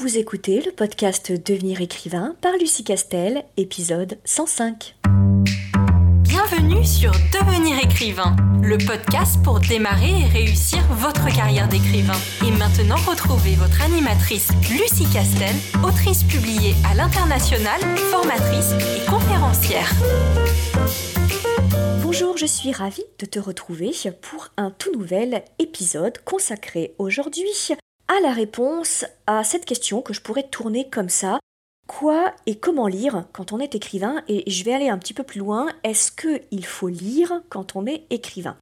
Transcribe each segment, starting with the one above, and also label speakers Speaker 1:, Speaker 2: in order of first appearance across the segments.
Speaker 1: Vous écoutez le podcast Devenir écrivain par Lucie Castel, épisode 105.
Speaker 2: Bienvenue sur Devenir écrivain, le podcast pour démarrer et réussir votre carrière d'écrivain. Et maintenant, retrouvez votre animatrice Lucie Castel, autrice publiée à l'international, formatrice et conférencière.
Speaker 1: Bonjour, je suis ravie de te retrouver pour un tout nouvel épisode consacré aujourd'hui à la réponse à cette question que je pourrais tourner comme ça. Quoi et comment lire quand on est écrivain? Et je vais aller un petit peu plus loin. Est-ce qu'il faut lire quand on est écrivain?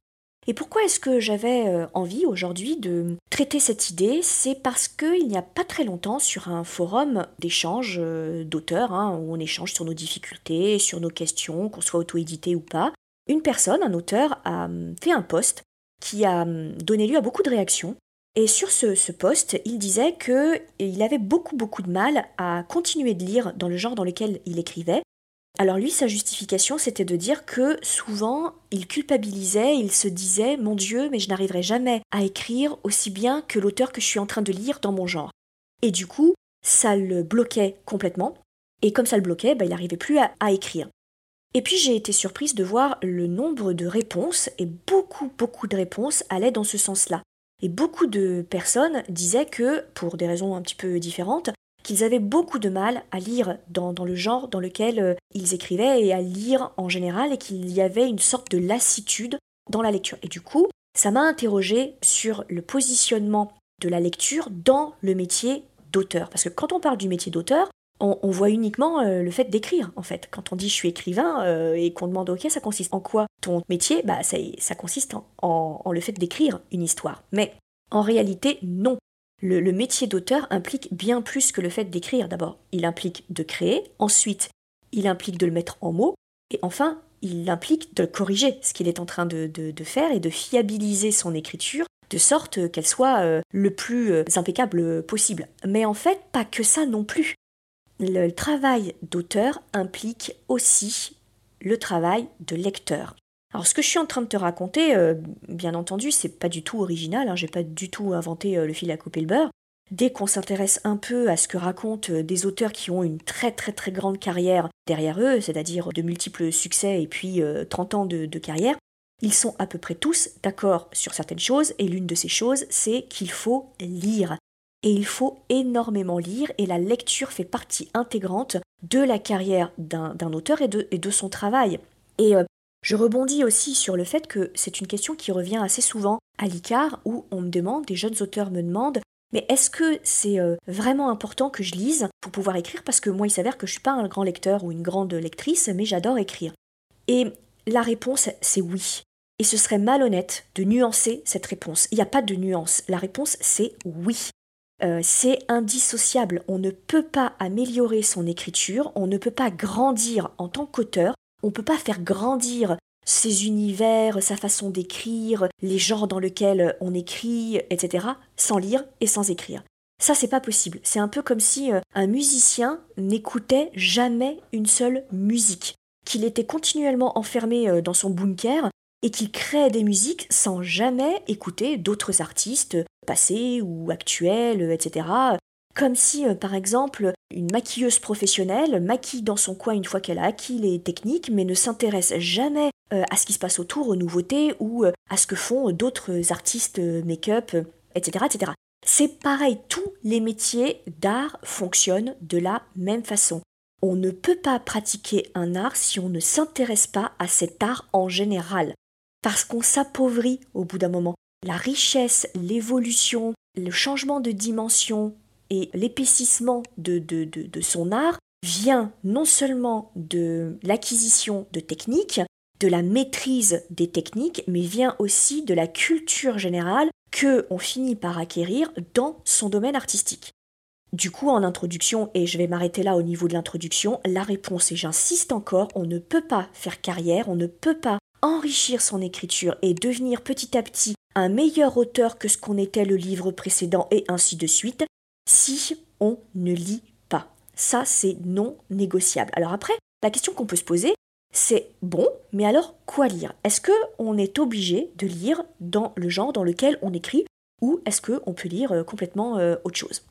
Speaker 1: Et pourquoi est-ce que j'avais euh, envie aujourd'hui de traiter cette idée? C'est parce qu'il n'y a pas très longtemps sur un forum d'échange euh, d'auteurs, hein, où on échange sur nos difficultés, sur nos questions, qu'on soit auto-édité ou pas, une personne, un auteur, a hum, fait un post qui a hum, donné lieu à beaucoup de réactions et sur ce, post, il disait qu'il avait beaucoup beaucoup de mal à continuer de lire dans le genre dans lequel il écrivait. Alors lui, sa justification, c'était de dire que souvent, il culpabilisait, il se disait, mon Dieu, mais je n'arriverai jamais à écrire aussi bien que l'auteur que je suis en train de lire dans mon genre. Et du coup, ça le bloquait complètement. Et comme ça le bloquait, bah, il n'arrivait plus à écrire. Et puis j'ai été surprise de voir le nombre de réponses, et beaucoup, beaucoup de réponses allaient dans ce sens-là. Et beaucoup de personnes disaient que, pour des raisons un petit peu différentes, qu'ils avaient beaucoup de mal à lire dans, le genre dans lequel euh, ils écrivaient et à lire en général et qu'il y avait une sorte de lassitude dans la lecture. Et du coup, ça m'a interrogé sur le positionnement de la lecture dans le métier d'auteur. Parce que quand on parle du métier d'auteur, on, voit uniquement euh, le fait d'écrire, en fait. Quand on dit je suis écrivain euh, et qu'on demande ok, ça consiste en quoi ton métier? Bah, ça, consiste en, le fait d'écrire une histoire. Mais en réalité, non. Le, métier d'auteur implique bien plus que le fait d'écrire. D'abord, il implique de créer, ensuite, il implique de le mettre en mots, et enfin, il implique de corriger ce qu'il est en train de, de, faire et de fiabiliser son écriture de sorte qu'elle soit euh, le plus impeccable possible. Mais en fait, pas que ça non plus le travail d'auteur implique aussi le travail de lecteur. Alors ce que je suis en train de te raconter, euh, bien entendu, c'est pas du tout original, hein, j'ai pas du tout inventé euh, le fil à couper le beurre. Dès qu'on s'intéresse un peu à ce que racontent euh, des auteurs qui ont une très très très grande carrière derrière eux, c'est-à-dire de multiples succès et puis 30 ans de carrière, ils sont à peu près tous d'accord sur certaines choses, et l'une de ces choses, c'est qu'il faut lire et il faut énormément lire et la lecture fait partie intégrante de la carrière d'un auteur et de, et de, son travail. Et euh, je rebondis aussi sur le fait que c'est une question qui revient assez souvent à l'ICAR où on me demande, des jeunes auteurs me demandent mais est-ce que c'est euh, vraiment important que je lise pour pouvoir écrire? Parce que moi, il s'avère que je ne suis pas un grand lecteur ou une grande lectrice, mais j'adore écrire. Et la réponse, c'est oui. Et ce serait malhonnête de nuancer cette réponse. Il n'y a pas de nuance. La réponse, c'est oui. Euh, c'est indissociable. On ne peut pas améliorer son écriture, on ne peut pas grandir en tant qu'auteur, on ne peut pas faire grandir ses univers, sa façon d'écrire, les genres dans lesquels on écrit, etc., sans lire et sans écrire. Ça, c'est pas possible. C'est un peu comme si euh, un musicien n'écoutait jamais une seule musique, qu'il était continuellement enfermé euh, dans son bunker et qu'il crée des musiques sans jamais écouter d'autres artistes passés ou actuels, etc. Comme si, euh, par exemple, une maquilleuse professionnelle maquille dans son coin une fois qu'elle a acquis les techniques, mais ne s'intéresse jamais euh, à ce qui se passe autour, aux nouveautés ou euh, à ce que font d'autres artistes make-up, etc., etc. C'est pareil, tous les métiers d'art fonctionnent de la même façon. On ne peut pas pratiquer un art si on ne s'intéresse pas à cet art en général parce qu'on s'appauvrit au bout d'un moment. La richesse, l'évolution, le changement de dimension et l'épaississement de, son art vient non seulement de l'acquisition de techniques, de la maîtrise des techniques, mais vient aussi de la culture générale que on finit par acquérir dans son domaine artistique. Du coup, en introduction, et je vais m'arrêter là au niveau de l'introduction, la réponse, et j'insiste encore, on ne peut pas faire carrière, on ne peut pas enrichir son écriture et devenir petit à petit un meilleur auteur que ce qu'on était le livre précédent et ainsi de suite, si on ne lit pas. Ça, c'est non négociable. Alors après, la question qu'on peut se poser, c'est bon, mais alors quoi lire? Est-ce que on est obligé de lire dans le genre dans lequel on écrit ou est-ce qu'on peut lire euh, complètement euh, autre chose?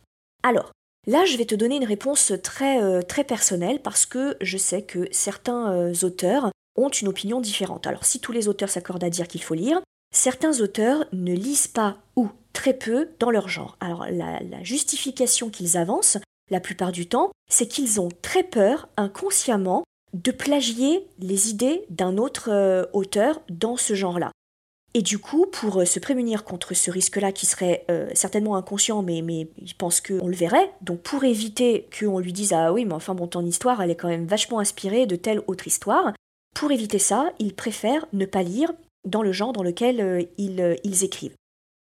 Speaker 1: Alors, Là, je vais te donner une réponse très, euh, personnelle parce que je sais que certains auteurs ont une opinion différente. Alors, si tous les auteurs s'accordent à dire qu'il faut lire, certains auteurs ne lisent pas ou très peu dans leur genre. Alors, la, justification qu'ils avancent, la plupart du temps, c'est qu'ils ont très peur, inconsciemment, de plagier les idées d'un autre euh, auteur dans ce genre-là. Et du coup, pour euh, se prémunir contre ce risque-là, qui serait euh, certainement inconscient, mais, mais il pense qu'on le verrait, donc pour éviter qu'on lui dise Ah oui, mais enfin, bon, ton histoire, elle est quand même vachement inspirée de telle autre histoire, pour éviter ça, il préfère ne pas lire dans le genre dans lequel euh, ils, ils écrivent.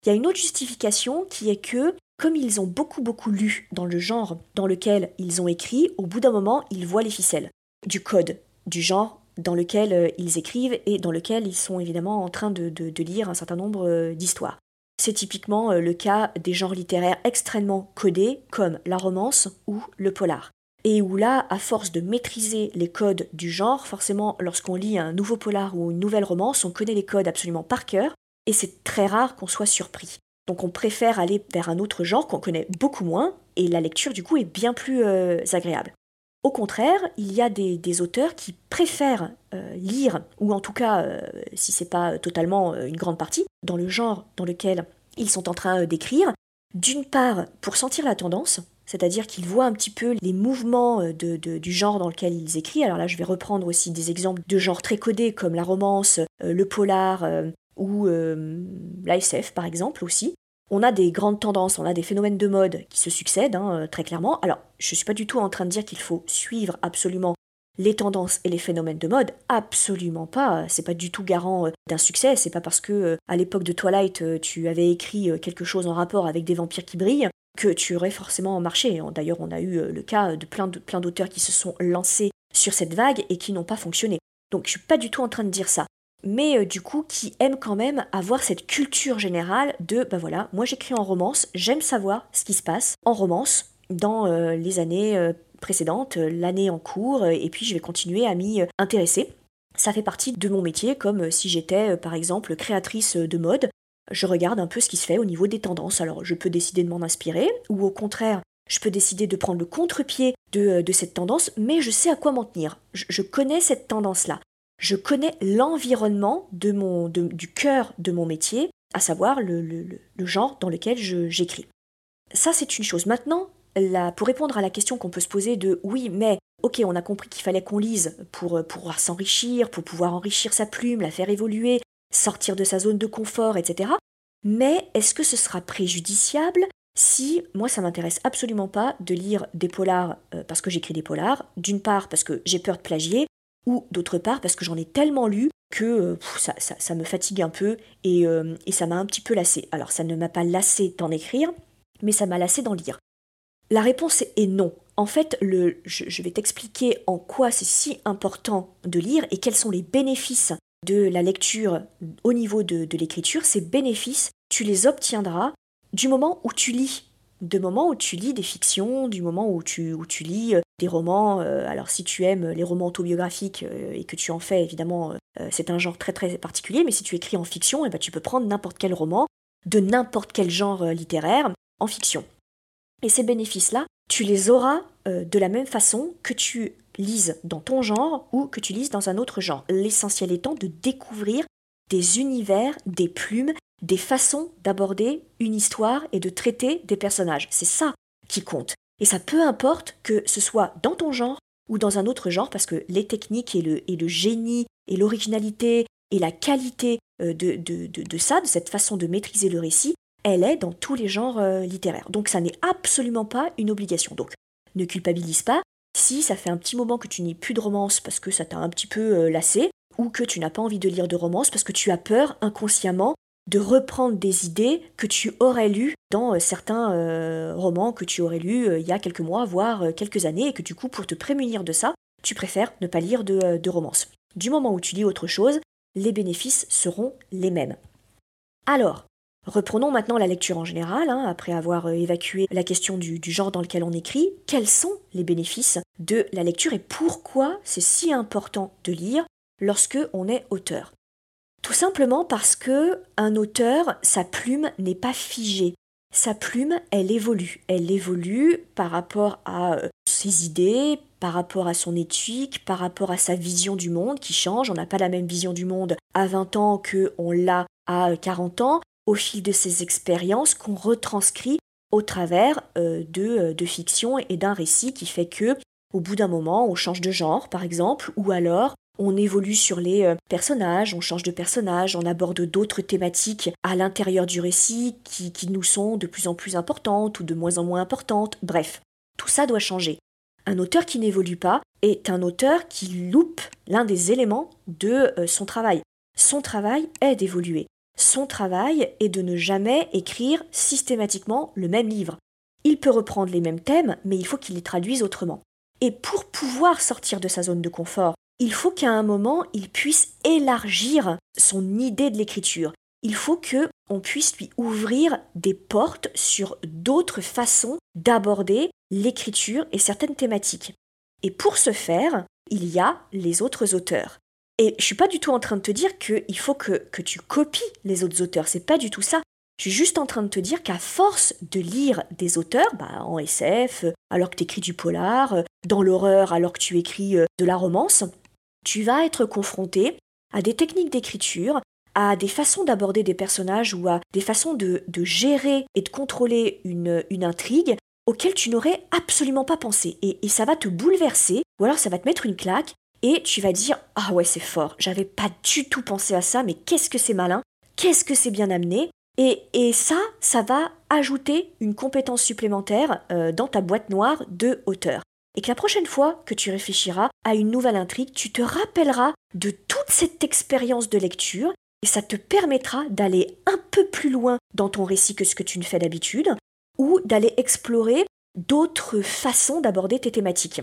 Speaker 1: Il y a une autre justification qui est que, comme ils ont beaucoup beaucoup lu dans le genre dans lequel ils ont écrit, au bout d'un moment, ils voient les ficelles du code, du genre dans lequel euh, ils écrivent et dans lequel ils sont évidemment en train de, lire un certain nombre euh, d'histoires. C'est typiquement euh, le cas des genres littéraires extrêmement codés comme la romance ou le polar. Et où là, à force de maîtriser les codes du genre, forcément lorsqu'on lit un nouveau polar ou une nouvelle romance, on connaît les codes absolument par cœur, et c'est très rare qu'on soit surpris. Donc on préfère aller vers un autre genre qu'on connaît beaucoup moins, et la lecture du coup est bien plus agréable. Au contraire, il y a des, auteurs qui préfèrent euh, lire, ou en tout cas, euh, si c'est pas totalement euh, une grande partie, dans le genre dans lequel ils sont en train d'écrire, d'une part pour sentir la tendance, c'est-à-dire qu'ils voient un petit peu les mouvements du genre dans lequel ils écrivent. Alors là, je vais reprendre aussi des exemples de genres très codés comme la romance, le polar ou la SF par exemple aussi on a des grandes tendances, on a des phénomènes de mode qui se succèdent, hein, euh, très clairement. Alors, je ne suis pas du tout en train de dire qu'il faut suivre absolument les tendances et les phénomènes de mode, absolument pas. C'est pas du tout garant euh, d'un succès. C'est pas parce que euh, à l'époque de Twilight tu avais écrit quelque chose en rapport avec des vampires qui brillent que tu aurais forcément marché. D'ailleurs, on a eu le cas de plein d'auteurs qui se sont lancés sur cette vague et qui n'ont pas fonctionné. Donc, je suis pas du tout en train de dire ça mais euh, du coup qui aiment quand même avoir cette culture générale de bah voilà, moi j'écris en romance, j'aime savoir ce qui se passe en romance dans euh, les années euh, précédentes, l'année en cours, et puis je vais continuer à m'y intéresser. Ça fait partie de mon métier, comme si j'étais par exemple créatrice de mode. Je regarde un peu ce qui se fait au niveau des tendances. Alors je peux décider de m'en inspirer, ou au contraire, je peux décider de prendre le contre-pied de, cette tendance, mais je sais à quoi m'en tenir. je connais cette tendance-là je connais l'environnement du cœur de mon métier, à savoir le, genre dans lequel j'écris. Ça, c'est une chose. Maintenant, pour répondre à la question qu'on peut se poser de oui, mais ok, on a compris qu'il fallait qu'on lise pour pouvoir s'enrichir, pour pouvoir enrichir sa plume, la faire évoluer, sortir de sa zone de confort, etc. Mais est-ce que ce sera préjudiciable si moi ça m'intéresse absolument pas de lire des polars euh, parce que j'écris des polars, d'une part parce que j'ai peur de plagier, ou d'autre part parce que j'en ai tellement lu que euh, ça, me fatigue un peu euh, et, ça m'a un petit peu lassé. Alors ça ne m'a pas lassé d'en écrire, mais ça m'a lassé d'en lire. La réponse est non. En fait, je, vais t'expliquer en quoi c'est si important de lire et quels sont les bénéfices de la lecture au niveau de, de l'écriture. Ces bénéfices, tu les obtiendras du moment où tu lis de moments où tu lis des fictions, du moment où tu, où tu lis euh, des romans. Euh, alors si tu aimes les romans autobiographiques euh, et que tu en fais, évidemment, c'est un genre très très particulier, mais si tu écris en fiction, eh ben, tu peux prendre n'importe quel roman de n'importe quel genre littéraire en fiction. Et ces bénéfices-là, tu les auras de la même façon que tu lises dans ton genre ou que tu lises dans un autre genre. L'essentiel étant de découvrir des univers, des plumes des façons d'aborder une histoire et de traiter des personnages. C'est ça qui compte. Et ça peu importe que ce soit dans ton genre ou dans un autre genre, parce que les techniques et le, génie et l'originalité et la qualité euh, de, de, de, ça, de cette façon de maîtriser le récit, elle est dans tous les genres euh, littéraires. Donc ça n'est absolument pas une obligation. Donc ne culpabilise pas si ça fait un petit moment que tu n'es plus de romance parce que ça t'a un petit peu euh, lassé, ou que tu n'as pas envie de lire de romance parce que tu as peur inconsciemment de reprendre des idées que tu aurais lues dans euh, certains euh, romans que tu aurais lus il y a quelques mois, voire quelques années, et que du coup, pour te prémunir de ça, tu préfères ne pas lire de, de romance. Du moment où tu lis autre chose, les bénéfices seront les mêmes. Alors, reprenons maintenant la lecture en général, hein, après avoir évacué la question du, du genre dans lequel on écrit. Quels sont les bénéfices de la lecture et pourquoi c'est si important de lire lorsque on est auteur? Tout simplement parce que un auteur, sa plume n'est pas figée. sa plume, elle évolue. Elle évolue par rapport à euh, ses idées, par rapport à son éthique, par rapport à sa vision du monde qui change. On n'a pas la même vision du monde à 20 ans qu'on l'a à 40 ans, au fil de ses expériences qu'on retranscrit au travers euh, de, de fiction et d'un récit qui fait que, au bout d'un moment, on change de genre, par exemple, ou alors on évolue sur les euh, personnages, on change de personnage, on aborde d'autres thématiques à l'intérieur du récit qui, qui nous sont de plus en plus importantes ou de moins en moins importantes. Bref, tout ça doit changer. Un auteur qui n'évolue pas est un auteur qui loupe l'un des éléments de euh, son travail. Son travail est d'évoluer. Son travail est de ne jamais écrire systématiquement le même livre. Il peut reprendre les mêmes thèmes, mais il faut qu'il les traduise autrement. Et pour pouvoir sortir de sa zone de confort, il faut qu'à un moment, il puisse élargir son idée de l'écriture. Il faut que on puisse lui ouvrir des portes sur d'autres façons d'aborder l'écriture et certaines thématiques. Et pour ce faire, il y a les autres auteurs. Et je suis pas du tout en train de te dire qu'il faut que, tu copies les autres auteurs, c'est pas du tout ça. Je suis juste en train de te dire qu'à force de lire des auteurs, bah, en SF, alors que tu écris du polar, dans l'horreur alors que tu écris euh, de la romance, tu vas être confronté à des techniques d'écriture, à des façons d'aborder des personnages ou à des façons de, gérer et de contrôler une, intrigue auxquelles tu n'aurais absolument pas pensé. Et ça va te bouleverser, ou alors ça va te mettre une claque, et tu vas dire Ah ouais, c'est fort, j'avais pas du tout pensé à ça, mais qu'est-ce que c'est malin, qu'est-ce que c'est bien amené. Et, et, ça, ça va ajouter une compétence supplémentaire euh, dans ta boîte noire de hauteur et que la prochaine fois que tu réfléchiras à une nouvelle intrigue, tu te rappelleras de toute cette expérience de lecture et ça te permettra d'aller un peu plus loin dans ton récit que ce que tu ne fais d'habitude ou d'aller explorer d'autres façons d'aborder tes thématiques.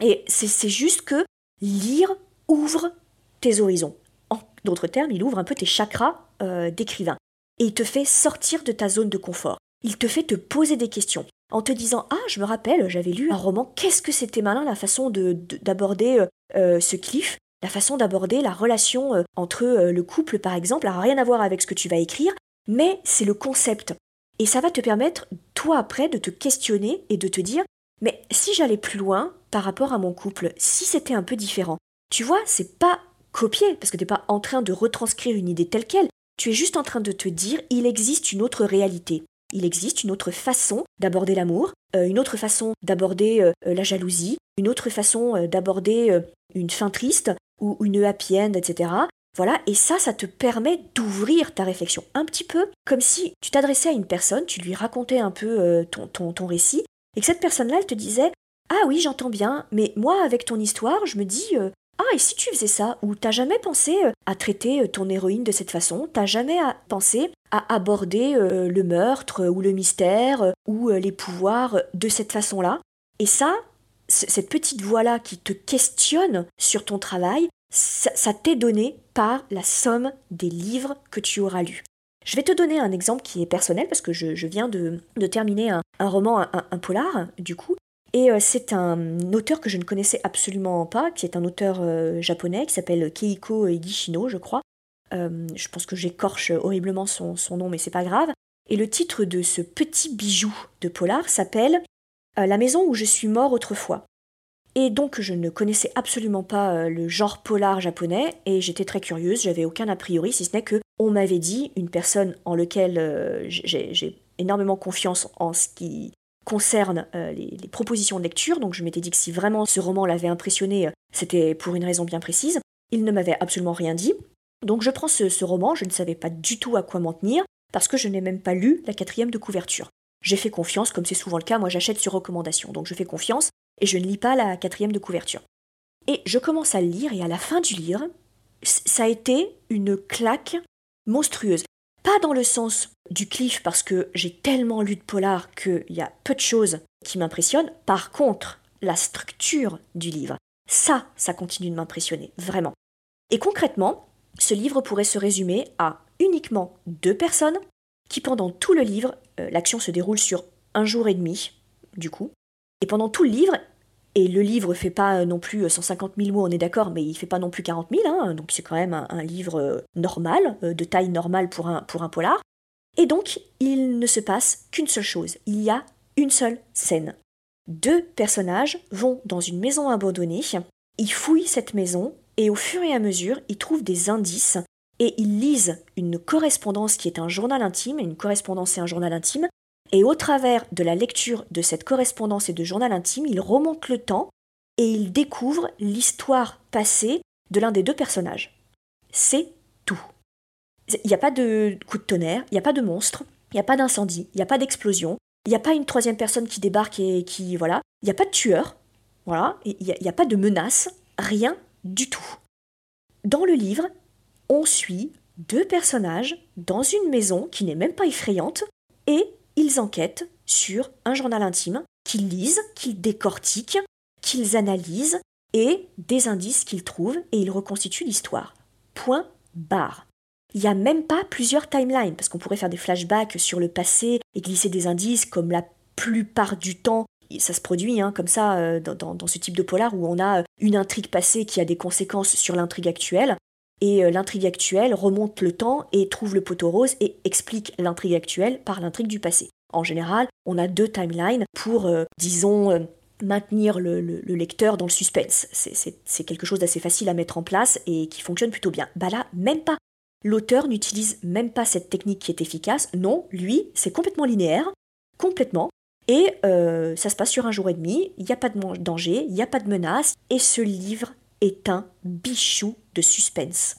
Speaker 1: Et c'est juste que lire ouvre tes horizons. En d'autres termes, il ouvre un peu tes chakras euh, d'écrivain. Et il te fait sortir de ta zone de confort. Il te fait te poser des questions en te disant Ah, je me rappelle, j'avais lu un roman, qu'est-ce que c'était malin la façon d'aborder de, euh, ce cliff, la façon d'aborder la relation euh, entre euh, le couple par exemple, n'a rien à voir avec ce que tu vas écrire, mais c'est le concept. Et ça va te permettre, toi après, de te questionner et de te dire Mais si j'allais plus loin par rapport à mon couple, si c'était un peu différent, tu vois, c'est pas copier, parce que tu n'es pas en train de retranscrire une idée telle qu'elle, tu es juste en train de te dire il existe une autre réalité. Il existe une autre façon d'aborder l'amour, euh, une autre façon d'aborder euh, euh, la jalousie, une autre façon d'aborder une fin triste ou une happy end, etc. Voilà, et ça, ça te permet d'ouvrir ta réflexion un petit peu comme si tu t'adressais à une personne, tu lui racontais un peu ton, ton, ton récit, et que cette personne-là, elle te disait Ah oui, j'entends bien, mais moi, avec ton histoire, je me dis Ah, et si tu faisais ça? Ou t'as jamais pensé à traiter ton héroïne de cette façon? T'as jamais pensé à aborder euh, le meurtre ou le mystère euh, ou euh, les pouvoirs de cette façon-là? Et ça, cette petite voix-là qui te questionne sur ton travail, ça, t'est donné par la somme des livres que tu auras lus. Je vais te donner un exemple qui est personnel parce que je, viens de, terminer un, roman, un, polar, du coup. Et c'est un auteur que je ne connaissais absolument pas, qui est un auteur japonais qui s'appelle Keiko Higishino, je crois. Euh, je pense que j'écorche horriblement son, nom, mais c'est pas grave. Et le titre de ce petit bijou de polar s'appelle euh, La maison où je suis mort autrefois. Et donc je ne connaissais absolument pas euh, le genre polar japonais et j'étais très curieuse, j'avais aucun a priori si ce n'est que on m'avait dit, une personne en laquelle j'ai énormément confiance en ce qui concerne les, les, propositions de lecture, donc je m'étais dit que si vraiment ce roman l'avait impressionné, c'était pour une raison bien précise. Il ne m'avait absolument rien dit, donc je prends ce, roman, je ne savais pas du tout à quoi m'en tenir, parce que je n'ai même pas lu la quatrième de couverture. J'ai fait confiance, comme c'est souvent le cas, moi j'achète sur recommandation, donc je fais confiance, et je ne lis pas la quatrième de couverture. Et je commence à le lire, et à la fin du livre, ça a été une claque monstrueuse. Pas dans le sens du cliff, parce que j'ai tellement lu de polar qu'il y a peu de choses qui m'impressionnent. Par contre, la structure du livre, ça, ça continue de m'impressionner, vraiment. Et concrètement, ce livre pourrait se résumer à uniquement deux personnes qui pendant tout le livre, euh, l'action se déroule sur un jour et demi, du coup, et pendant tout le livre, et le livre fait pas euh, non plus 150 euh, 000 mots, on est d'accord, mais il fait pas non plus 40 000, hein, donc c'est quand même un, livre normal, de taille normale pour un, pour un polar. Et donc, il ne se passe qu'une seule chose, il y a une seule scène. Deux personnages vont dans une maison abandonnée, ils fouillent cette maison et au fur et à mesure, ils trouvent des indices et ils lisent une correspondance qui est un journal intime, une correspondance et un journal intime, et au travers de la lecture de cette correspondance et de journal intime, ils remontent le temps et ils découvrent l'histoire passée de l'un des deux personnages. C'est tout. Il n'y a pas de coup de tonnerre, il n'y a pas de monstre, il n'y a pas d'incendie, il n'y a pas d'explosion, il n'y a pas une troisième personne qui débarque et qui. Voilà. Il n'y a pas de tueur, voilà. Il n'y a, a pas de menace, rien du tout. Dans le livre, on suit deux personnages dans une maison qui n'est même pas effrayante et ils enquêtent sur un journal intime qu'ils lisent, qu'ils décortiquent, qu'ils analysent et des indices qu'ils trouvent et ils reconstituent l'histoire. Point barre. Il n'y a même pas plusieurs timelines, parce qu'on pourrait faire des flashbacks sur le passé et glisser des indices, comme la plupart du temps, ça se produit hein, comme ça euh, dans, ce type de polar où on a euh, une intrigue passée qui a des conséquences sur l'intrigue actuelle, et euh, l'intrigue actuelle remonte le temps et trouve le poteau rose et explique l'intrigue actuelle par l'intrigue du passé. En général, on a deux timelines pour, disons, maintenir le, lecteur dans le suspense. C'est quelque chose d'assez facile à mettre en place et qui fonctionne plutôt bien. Bah là, même pas. L'auteur n'utilise même pas cette technique qui est efficace. Non, lui, c'est complètement linéaire, complètement. Et euh, ça se passe sur un jour et demi, il n'y a pas de danger, il n'y a pas de menace, et ce livre est un bichou de suspense.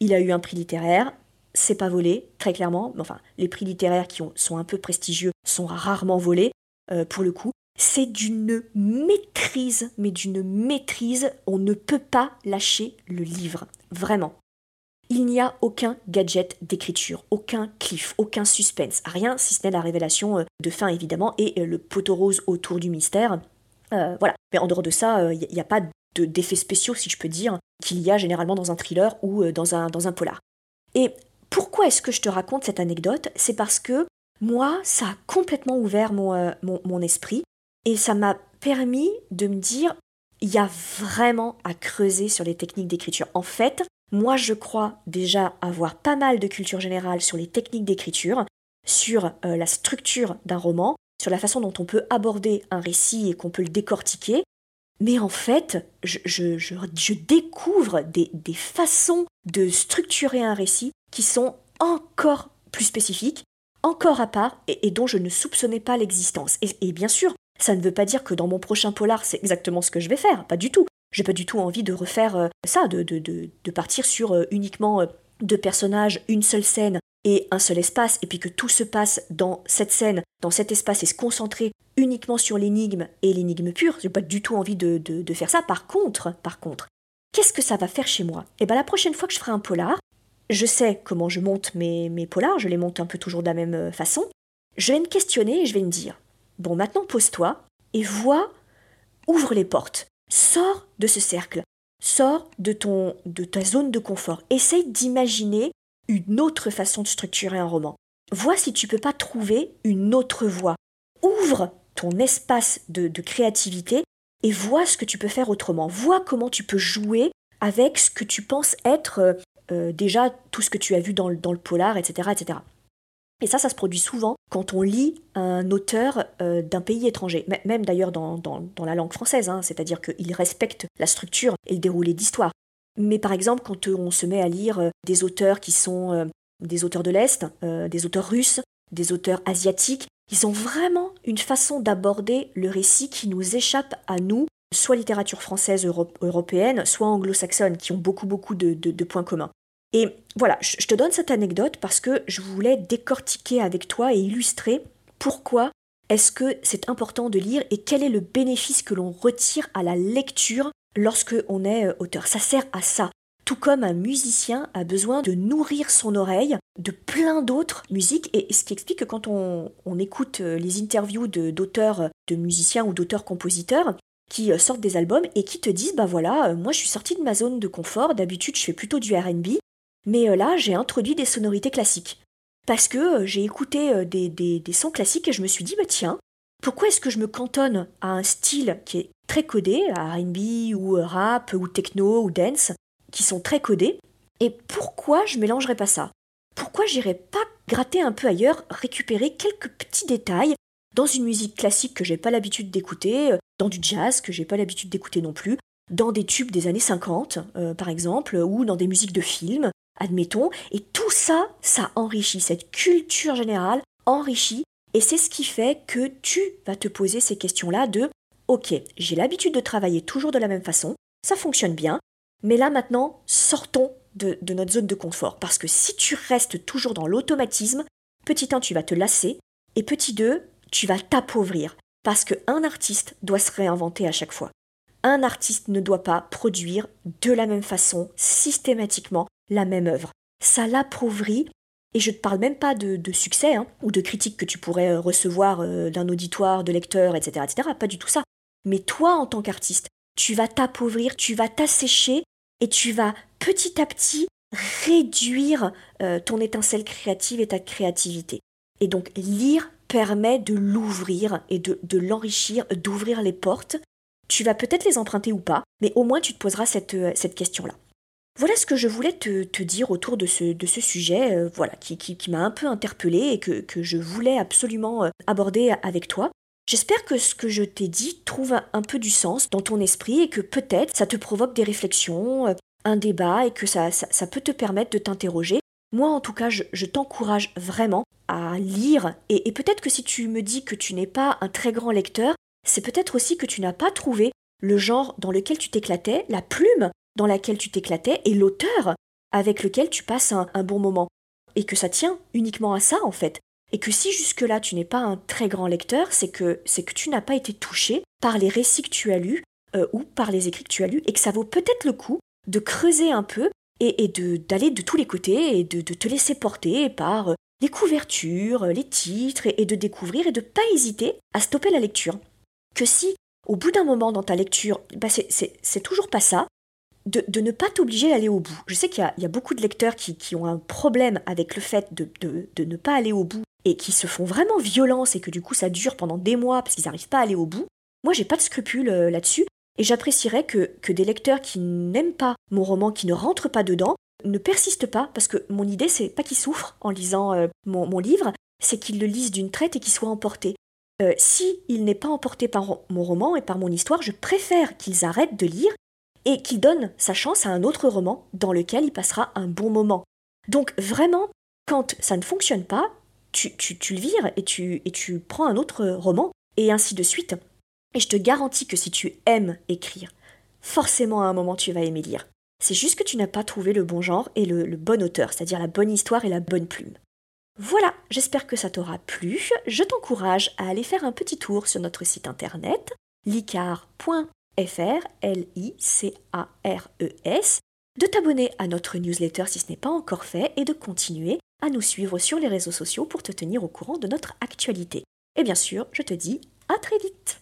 Speaker 1: Il a eu un prix littéraire, c'est pas volé, très clairement. Enfin, les prix littéraires qui sont un peu prestigieux sont rarement volés, euh, pour le coup. C'est d'une maîtrise, mais d'une maîtrise, on ne peut pas lâcher le livre, vraiment. Il n'y a aucun gadget d'écriture, aucun cliff, aucun suspense, rien si ce n'est la révélation euh, de fin évidemment et euh, le poteau rose autour du mystère. Euh, voilà. Mais en dehors de ça, il n'y a, pas d'effets spéciaux, si je peux dire, qu'il y a généralement dans un thriller ou dans un, dans un polar. Et pourquoi est-ce que je te raconte cette anecdote? C'est parce que moi, ça a complètement ouvert mon, mon esprit et ça m'a permis de me dire, il y a vraiment à creuser sur les techniques d'écriture. En fait, moi, je crois déjà avoir pas mal de culture générale sur les techniques d'écriture, sur euh, la structure d'un roman, sur la façon dont on peut aborder un récit et qu'on peut le décortiquer. Mais en fait, je, découvre des, façons de structurer un récit qui sont encore plus spécifiques, encore à part, et, dont je ne soupçonnais pas l'existence. et, bien sûr, ça ne veut pas dire que dans mon prochain polar, c'est exactement ce que je vais faire, pas du tout. J'ai pas du tout envie de refaire euh, ça, de, partir sur euh, uniquement euh, deux personnages, une seule scène et un seul espace, et puis que tout se passe dans cette scène, dans cet espace, et se concentrer uniquement sur l'énigme et l'énigme pure. J'ai pas du tout envie de, de, faire ça. Par contre, par contre, qu'est-ce que ça va faire chez moi? Eh ben la prochaine fois que je ferai un polar, je sais comment je monte mes, mes polars, je les monte un peu toujours de la même façon. Je vais me questionner et je vais me dire bon maintenant pose-toi et vois, ouvre les portes. Sors de ce cercle, sors de, ton, de ta zone de confort. Essaye d'imaginer une autre façon de structurer un roman. Vois si tu peux pas trouver une autre voie. Ouvre ton espace de, créativité et vois ce que tu peux faire autrement. Vois comment tu peux jouer avec ce que tu penses être euh, euh, déjà tout ce que tu as vu dans le, dans le polar, etc., etc. Et ça, ça se produit souvent quand on lit un auteur euh, d'un pays étranger, même d'ailleurs dans, la langue française, hein. c'est-à-dire qu'il respecte la structure et le déroulé d'histoire. Mais par exemple, quand on se met à lire euh, des auteurs qui sont euh, des auteurs de l'Est, des auteurs russes, des auteurs asiatiques, ils ont vraiment une façon d'aborder le récit qui nous échappe à nous, soit littérature française européenne, soit anglo-saxonne, qui ont beaucoup beaucoup de points communs. Et voilà, je te donne cette anecdote parce que je voulais décortiquer avec toi et illustrer pourquoi est-ce que c'est important de lire et quel est le bénéfice que l'on retire à la lecture lorsque on est euh, auteur. Ça sert à ça. Tout comme un musicien a besoin de nourrir son oreille de plein d'autres musiques, et ce qui explique que quand on, écoute euh, les interviews d'auteurs, de, musiciens ou d'auteurs-compositeurs, qui euh, sortent des albums et qui te disent bah voilà, moi je suis sorti de ma zone de confort, d'habitude je fais plutôt du RB, mais euh, là, j'ai introduit des sonorités classiques. Parce que euh, j'ai écouté euh, des, des, sons classiques et je me suis dit, bah tiens, pourquoi est-ce que je me cantonne à un style qui est très codé, à RB ou rap ou techno ou dance, qui sont très codés, et pourquoi je mélangerais pas ça? Pourquoi j'irais pas gratter un peu ailleurs, récupérer quelques petits détails dans une musique classique que j'ai pas l'habitude d'écouter, dans du jazz que j'ai pas l'habitude d'écouter non plus, dans des tubes des années 50 euh, par exemple, ou dans des musiques de films, admettons, et tout ça, ça enrichit, cette culture générale enrichit, et c'est ce qui fait que tu vas te poser ces questions-là de Ok, j'ai l'habitude de travailler toujours de la même façon, ça fonctionne bien, mais là maintenant, sortons de, notre zone de confort, parce que si tu restes toujours dans l'automatisme, petit 1, tu vas te lasser, et petit 2, tu vas t'appauvrir, parce qu'un artiste doit se réinventer à chaque fois. Un artiste ne doit pas produire de la même façon, systématiquement, la même œuvre. Ça l'appauvrit, et je ne te parle même pas de, succès, hein, ou de critiques que tu pourrais euh, recevoir euh, d'un auditoire, de lecteurs, etc., etc. Pas du tout ça. Mais toi, en tant qu'artiste, tu vas t'appauvrir, tu vas t'assécher, et tu vas petit à petit réduire euh, ton étincelle créative et ta créativité. Et donc lire permet de l'ouvrir et de, l'enrichir, d'ouvrir les portes. Tu vas peut-être les emprunter ou pas, mais au moins tu te poseras cette, cette question-là. Voilà ce que je voulais te, dire autour de ce, de ce sujet, euh, voilà, qui, qui, m'a un peu interpellé et que, que, je voulais absolument aborder avec toi. J'espère que ce que je t'ai dit trouve un peu du sens dans ton esprit et que peut-être ça te provoque des réflexions, un débat et que ça, ça, peut te permettre de t'interroger. Moi, en tout cas, je, t'encourage vraiment à lire. Et, peut-être que si tu me dis que tu n'es pas un très grand lecteur, c'est peut-être aussi que tu n'as pas trouvé le genre dans lequel tu t'éclatais, la plume dans laquelle tu t'éclatais et l'auteur avec lequel tu passes un, bon moment. Et que ça tient uniquement à ça, en fait. Et que si jusque-là tu n'es pas un très grand lecteur, c'est que, c'est que tu n'as pas été touché par les récits que tu as lus euh, ou par les écrits que tu as lus et que ça vaut peut-être le coup de creuser un peu et, de d'aller de tous les côtés et de, te laisser porter par euh, les couvertures, les titres et, de découvrir et de pas hésiter à stopper la lecture. Que si, au bout d'un moment dans ta lecture, bah c'est toujours pas ça, de, ne pas t'obliger d'aller au bout. Je sais qu'il y, a beaucoup de lecteurs qui, ont un problème avec le fait de, ne pas aller au bout et qui se font vraiment violence et que du coup ça dure pendant des mois parce qu'ils n'arrivent pas à aller au bout. Moi j'ai pas de scrupules euh, là-dessus et j'apprécierais que, que des lecteurs qui n'aiment pas mon roman, qui ne rentrent pas dedans, ne persistent pas, parce que mon idée, c'est pas qu'ils souffrent en lisant euh, mon, livre, c'est qu'ils le lisent d'une traite et qu'ils soient emportés. Euh, si il n'est pas emporté par mon roman et par mon histoire, je préfère qu'ils arrêtent de lire et qu'ils donnent sa chance à un autre roman dans lequel il passera un bon moment. Donc vraiment, quand ça ne fonctionne pas, tu, tu, le vires et tu, et tu prends un autre roman, et ainsi de suite. Et je te garantis que si tu aimes écrire, forcément à un moment tu vas aimer lire. C'est juste que tu n'as pas trouvé le bon genre et le, bon auteur, c'est-à-dire la bonne histoire et la bonne plume. Voilà, j'espère que ça t'aura plu. Je t'encourage à aller faire un petit tour sur notre site internet licar.fr, L-I-C-A-R-E-S, de t'abonner à notre newsletter si ce n'est pas encore fait et de continuer à nous suivre sur les réseaux sociaux pour te tenir au courant de notre actualité. Et bien sûr, je te dis à très vite